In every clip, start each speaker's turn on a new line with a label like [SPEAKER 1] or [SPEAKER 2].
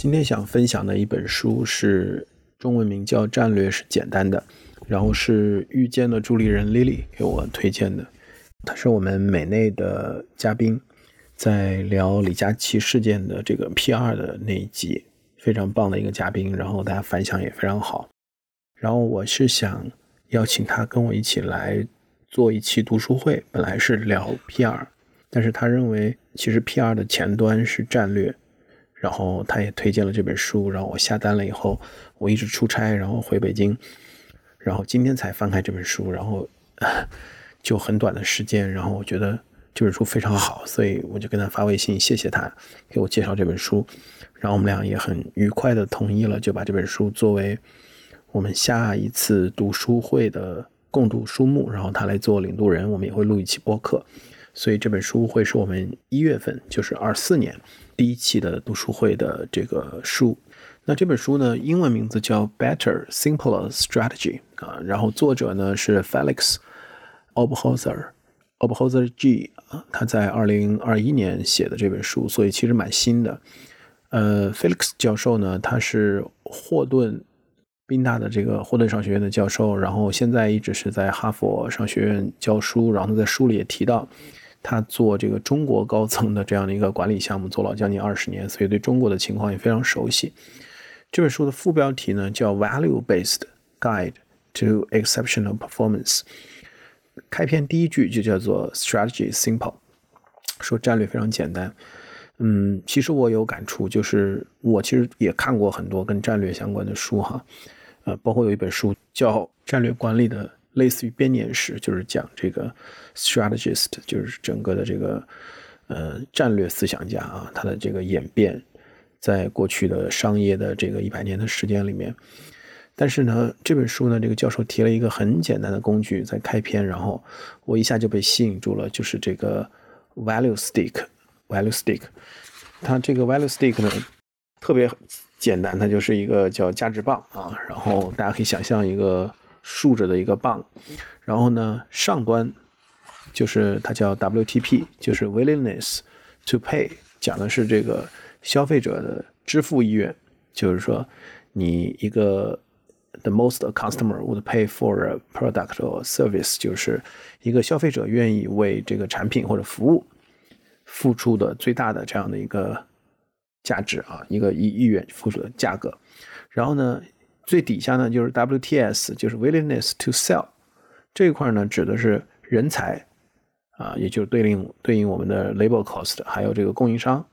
[SPEAKER 1] 今天想分享的一本书是中文名叫《战略是简单的》，然后是遇见的助理人 Lily 给我推荐的。他是我们美内的嘉宾，在聊李佳琦事件的这个 PR 的那一集，非常棒的一个嘉宾，然后大家反响也非常好。然后我是想邀请他跟我一起来做一期读书会，本来是聊 PR，但是他认为其实 PR 的前端是战略。然后他也推荐了这本书，然后我下单了以后，我一直出差，然后回北京，然后今天才翻开这本书，然后 就很短的时间，然后我觉得这本书非常好，所以我就跟他发微信，谢谢他给我介绍这本书，然后我们俩也很愉快的同意了，就把这本书作为我们下一次读书会的共读书目，然后他来做领读人，我们也会录一期播客，所以这本书会是我们一月份，就是二四年。第一期的读书会的这个书，那这本书呢，英文名字叫 Better Simpler Strategy 啊，然后作者呢是 Felix Obhoser，Obhoser G 啊，他在二零二一年写的这本书，所以其实蛮新的。呃，Felix 教授呢，他是霍顿宾大的这个霍顿商学院的教授，然后现在一直是在哈佛商学院教书，然后在书里也提到。他做这个中国高层的这样的一个管理项目，做了将近二十年，所以对中国的情况也非常熟悉。这本书的副标题呢叫《Value Based Guide to Exceptional Performance》。开篇第一句就叫做 “Strategy Simple”，说战略非常简单。嗯，其实我有感触，就是我其实也看过很多跟战略相关的书哈，呃，包括有一本书叫《战略管理的》。类似于编年史，就是讲这个 strategist，就是整个的这个呃战略思想家啊，他的这个演变，在过去的商业的这个一百年的时间里面。但是呢，这本书呢，这个教授提了一个很简单的工具在开篇，然后我一下就被吸引住了，就是这个 value stick，value stick。它这个 value stick 呢，特别简单，它就是一个叫价值棒啊，然后大家可以想象一个。竖着的一个棒，然后呢，上端就是它叫 WTP，就是 Willingness to Pay，讲的是这个消费者的支付意愿，就是说你一个 The most customer would pay for a product or service，就是一个消费者愿意为这个产品或者服务付出的最大的这样的一个价值啊，一个意意愿付出的价格，然后呢。最底下呢就是 WTS，就是 Willingness to Sell 这一块呢指的是人才啊，也就是对应对应我们的 Labor Cost，还有这个供应商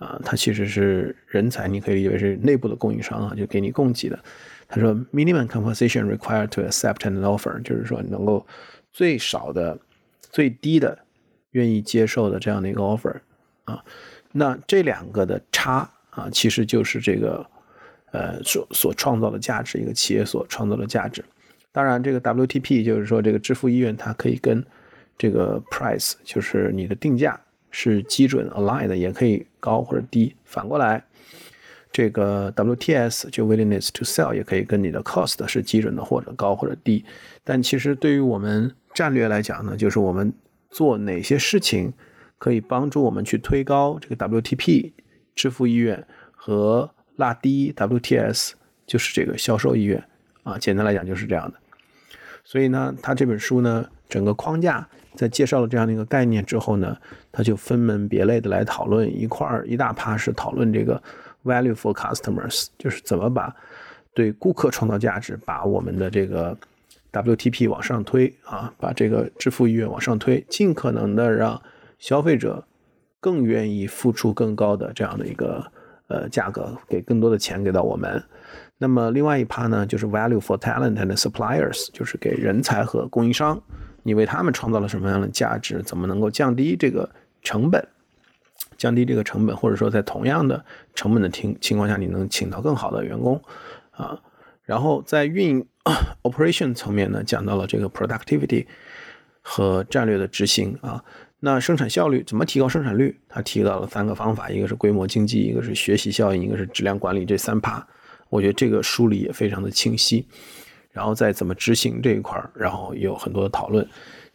[SPEAKER 1] 啊，它其实是人才，你可以理解为是内部的供应商啊，就给你供给的。他说 Minimum compensation required to accept an offer，就是说能够最少的、最低的愿意接受的这样的一个 offer 啊，那这两个的差啊，其实就是这个。呃，所所创造的价值，一个企业所创造的价值。当然，这个 WTP 就是说，这个支付意愿它可以跟这个 price，就是你的定价是基准 align 的，也可以高或者低。反过来，这个 WTS 就 willingness to sell 也可以跟你的 cost 是基准的，或者高或者低。但其实对于我们战略来讲呢，就是我们做哪些事情可以帮助我们去推高这个 WTP 支付意愿和。拉低 WTS 就是这个销售意愿啊，简单来讲就是这样的。所以呢，他这本书呢，整个框架在介绍了这样的一个概念之后呢，他就分门别类的来讨论一块儿一大趴是讨论这个 value for customers，就是怎么把对顾客创造价值，把我们的这个 WTP 往上推啊，把这个支付意愿往上推，尽可能的让消费者更愿意付出更高的这样的一个。呃，价格给更多的钱给到我们，那么另外一趴呢，就是 value for talent and suppliers，就是给人才和供应商，你为他们创造了什么样的价值？怎么能够降低这个成本？降低这个成本，或者说在同样的成本的情情况下，你能请到更好的员工啊？然后在运营 operation 层面呢，讲到了这个 productivity 和战略的执行啊。那生产效率怎么提高生产率？他提到了三个方法，一个是规模经济，一个是学习效应，一个是质量管理。这三趴，我觉得这个梳理也非常的清晰。然后再怎么执行这一块儿，然后也有很多的讨论。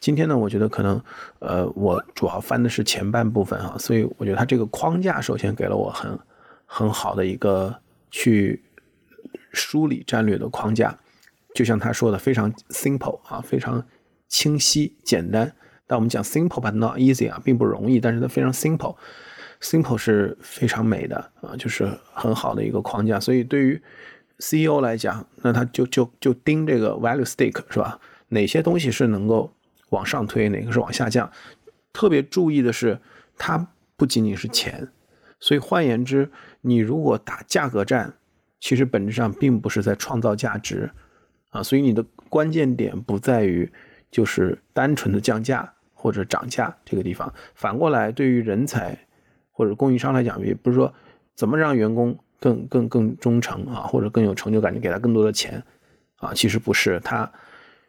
[SPEAKER 1] 今天呢，我觉得可能，呃，我主要翻的是前半部分啊，所以我觉得它这个框架首先给了我很很好的一个去梳理战略的框架。就像他说的，非常 simple 啊，非常清晰简单。但我们讲 simple but not easy 啊，并不容易，但是它非常 simple。simple 是非常美的啊，就是很好的一个框架。所以对于 CEO 来讲，那他就就就盯这个 value stick 是吧？哪些东西是能够往上推，哪个是往下降？特别注意的是，它不仅仅是钱。所以换言之，你如果打价格战，其实本质上并不是在创造价值啊。所以你的关键点不在于就是单纯的降价或者涨价这个地方。反过来，对于人才或者供应商来讲，也不是说怎么让员工更更更忠诚啊，或者更有成就感，你给他更多的钱啊。其实不是，他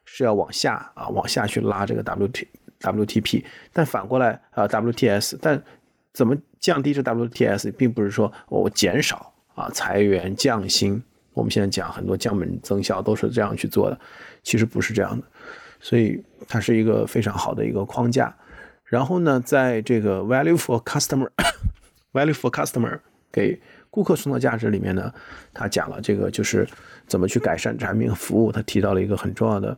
[SPEAKER 1] 是要往下啊，往下去拉这个 W T W T P。但反过来啊，W T S，但怎么降低这 WTS，并不是说我减少啊裁员降薪。我们现在讲很多降本增效都是这样去做的，其实不是这样的。所以它是一个非常好的一个框架。然后呢，在这个 value for customer，value for customer 给顾客创造价值里面呢，他讲了这个就是怎么去改善产品和服务。他提到了一个很重要的，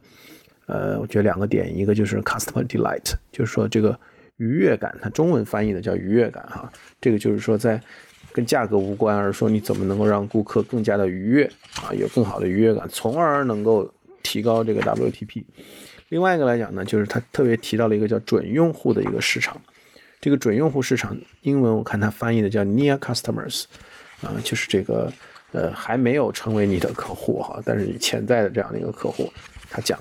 [SPEAKER 1] 呃，我觉得两个点，一个就是 customer delight，就是说这个。愉悦感，它中文翻译的叫愉悦感哈，这个就是说在跟价格无关，而说你怎么能够让顾客更加的愉悦啊，有更好的愉悦感，从而能够提高这个 WTP。另外一个来讲呢，就是他特别提到了一个叫准用户的一个市场，这个准用户市场英文我看他翻译的叫 near customers，啊，就是这个呃还没有成为你的客户哈，但是你潜在的这样的一个客户，他讲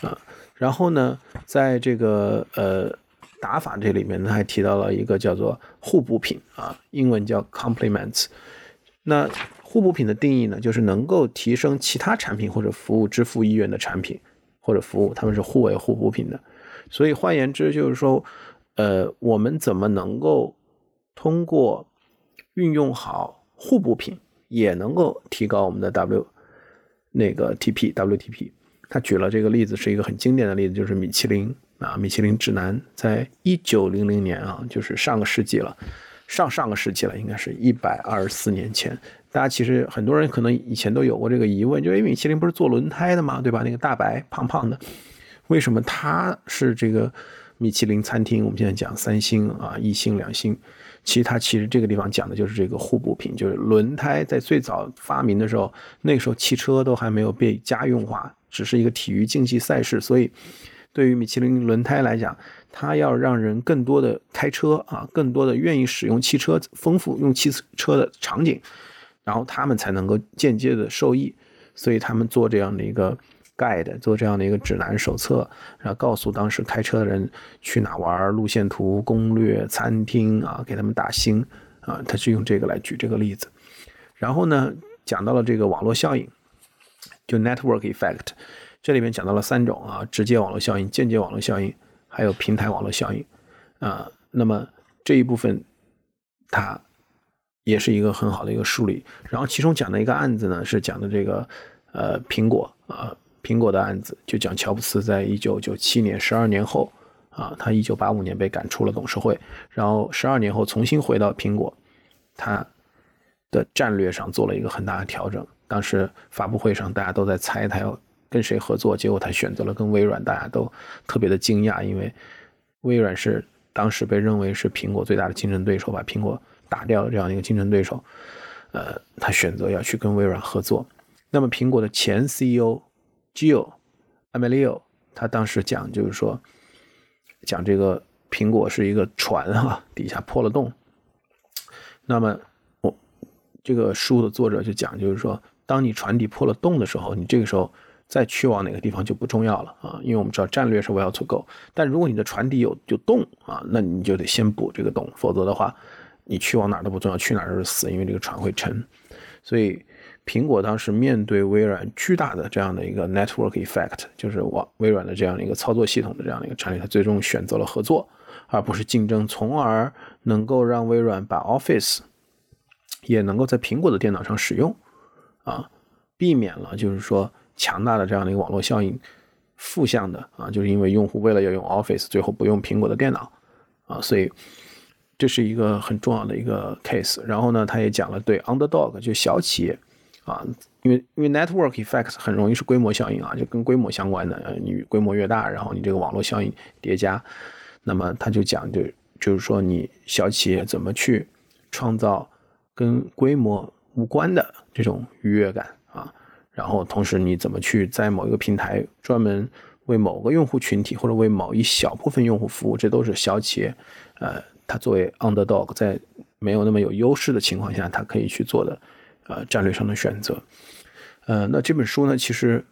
[SPEAKER 1] 啊，然后呢，在这个呃。打法这里面呢，还提到了一个叫做互补品啊，英文叫 complements。那互补品的定义呢，就是能够提升其他产品或者服务支付意愿的产品或者服务，它们是互为互补品的。所以换言之，就是说，呃，我们怎么能够通过运用好互补品，也能够提高我们的 W 那个 TP WTP。他举了这个例子，是一个很经典的例子，就是米其林。啊，米其林指南在一九零零年啊，就是上个世纪了，上上个世纪了，应该是一百二十四年前。大家其实很多人可能以前都有过这个疑问，就因为米其林不是做轮胎的嘛，对吧？那个大白胖胖的，为什么他是这个米其林餐厅？我们现在讲三星啊，一星两星，其实它其实这个地方讲的就是这个互补品，就是轮胎在最早发明的时候，那个时候汽车都还没有被家用化，只是一个体育竞技赛事，所以。对于米其林轮胎来讲，它要让人更多的开车啊，更多的愿意使用汽车，丰富用汽车的场景，然后他们才能够间接的受益。所以他们做这样的一个 guide，做这样的一个指南手册，然后告诉当时开车的人去哪玩，路线图、攻略、餐厅啊，给他们打星啊。他是用这个来举这个例子。然后呢，讲到了这个网络效应，就 network effect。这里面讲到了三种啊，直接网络效应、间接网络效应，还有平台网络效应啊。那么这一部分它也是一个很好的一个梳理。然后其中讲的一个案子呢，是讲的这个呃苹果啊，苹果的案子，就讲乔布斯在一九九七年十二年后啊，他一九八五年被赶出了董事会，然后十二年后重新回到苹果，他的战略上做了一个很大的调整。当时发布会上大家都在猜他要。跟谁合作？结果他选择了跟微软，大家都特别的惊讶，因为微软是当时被认为是苹果最大的竞争对手，把苹果打掉了这样一个竞争对手。呃，他选择要去跟微软合作。那么苹果的前 CEO Gio Amelio，他当时讲就是说，讲这个苹果是一个船哈，底下破了洞。那么我这个书的作者就讲，就是说，当你船底破了洞的时候，你这个时候。再去往哪个地方就不重要了啊，因为我们知道战略是 well to go。但如果你的船底有有洞啊，那你就得先补这个洞，否则的话，你去往哪儿都不重要，去哪儿都是死，因为这个船会沉。所以，苹果当时面对微软巨大的这样的一个 network effect，就是往微软的这样的一个操作系统的这样的一个产品，它最终选择了合作，而不是竞争，从而能够让微软把 Office 也能够在苹果的电脑上使用啊，避免了就是说。强大的这样的一个网络效应，负向的啊，就是因为用户为了要用 Office，最后不用苹果的电脑啊，所以这是一个很重要的一个 case。然后呢，他也讲了对 underdog 就小企业啊，因为因为 network effects 很容易是规模效应啊，就跟规模相关的。你规模越大，然后你这个网络效应叠加，那么他就讲就就是说你小企业怎么去创造跟规模无关的这种愉悦感啊，然后同时你怎么去在某一个平台专门。为某个用户群体或者为某一小部分用户服务，这都是小企业，呃，它作为 underdog，在没有那么有优势的情况下，它可以去做的，呃，战略上的选择。呃，那这本书呢，其实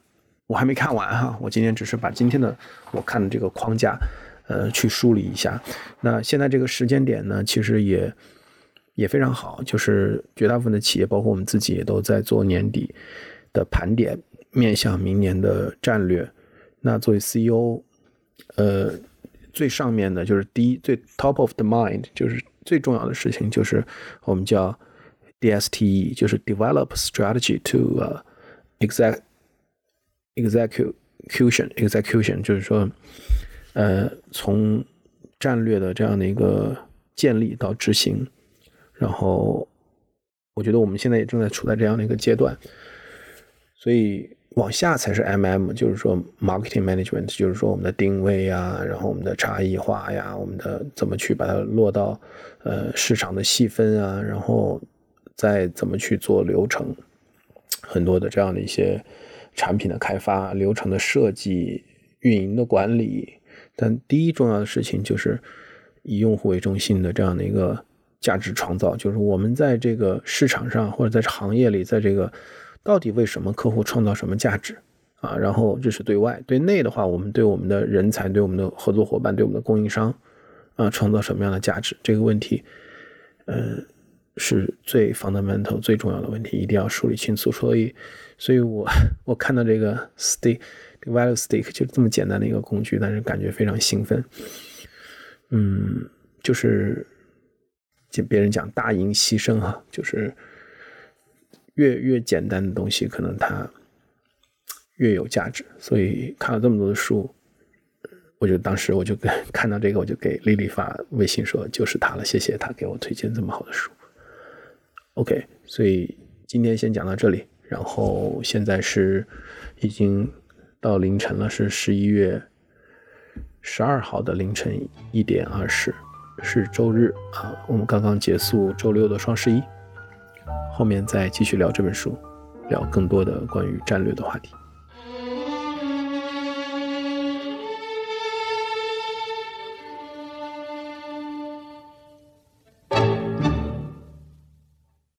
[SPEAKER 1] 我还没看完哈，我今天只是把今天的我看的这个框架，呃，去梳理一下。那现在这个时间点呢，其实也也非常好，就是绝大部分的企业，包括我们自己，也都在做年底的盘点，面向明年的战略。那作为 CEO，呃，最上面的就是第一最 top of the mind，就是最重要的事情就是我们叫 DSTE，就是 develop strategy to exec execution execution，就是说，呃，从战略的这样的一个建立到执行，然后我觉得我们现在也正在处在这样的一个阶段，所以。往下才是 M M，就是说 marketing management，就是说我们的定位呀，然后我们的差异化呀，我们的怎么去把它落到呃市场的细分啊，然后再怎么去做流程，很多的这样的一些产品的开发、流程的设计、运营的管理。但第一重要的事情就是以用户为中心的这样的一个价值创造，就是我们在这个市场上或者在行业里，在这个。到底为什么客户创造什么价值啊？然后这是对外，对内的话，我们对我们的人才、对我们的合作伙伴、对我们的供应商啊，创造什么样的价值？这个问题，呃，是最 fundamental 最重要的问题，一定要梳理清楚。所以，所以我 我看到这个 stick value stick 就这么简单的一个工具，但是感觉非常兴奋。嗯，就是就别人讲大赢牺牲哈，就是。越越简单的东西，可能它越有价值。所以看了这么多的书，我就当时我就 看到这个，我就给丽丽发微信说：“就是他了，谢谢他给我推荐这么好的书。” OK，所以今天先讲到这里。然后现在是已经到凌晨了，是十一月十二号的凌晨一点二十，是周日啊。我们刚刚结束周六的双十一。后面再继续聊这本书，聊更多的关于战略的话题。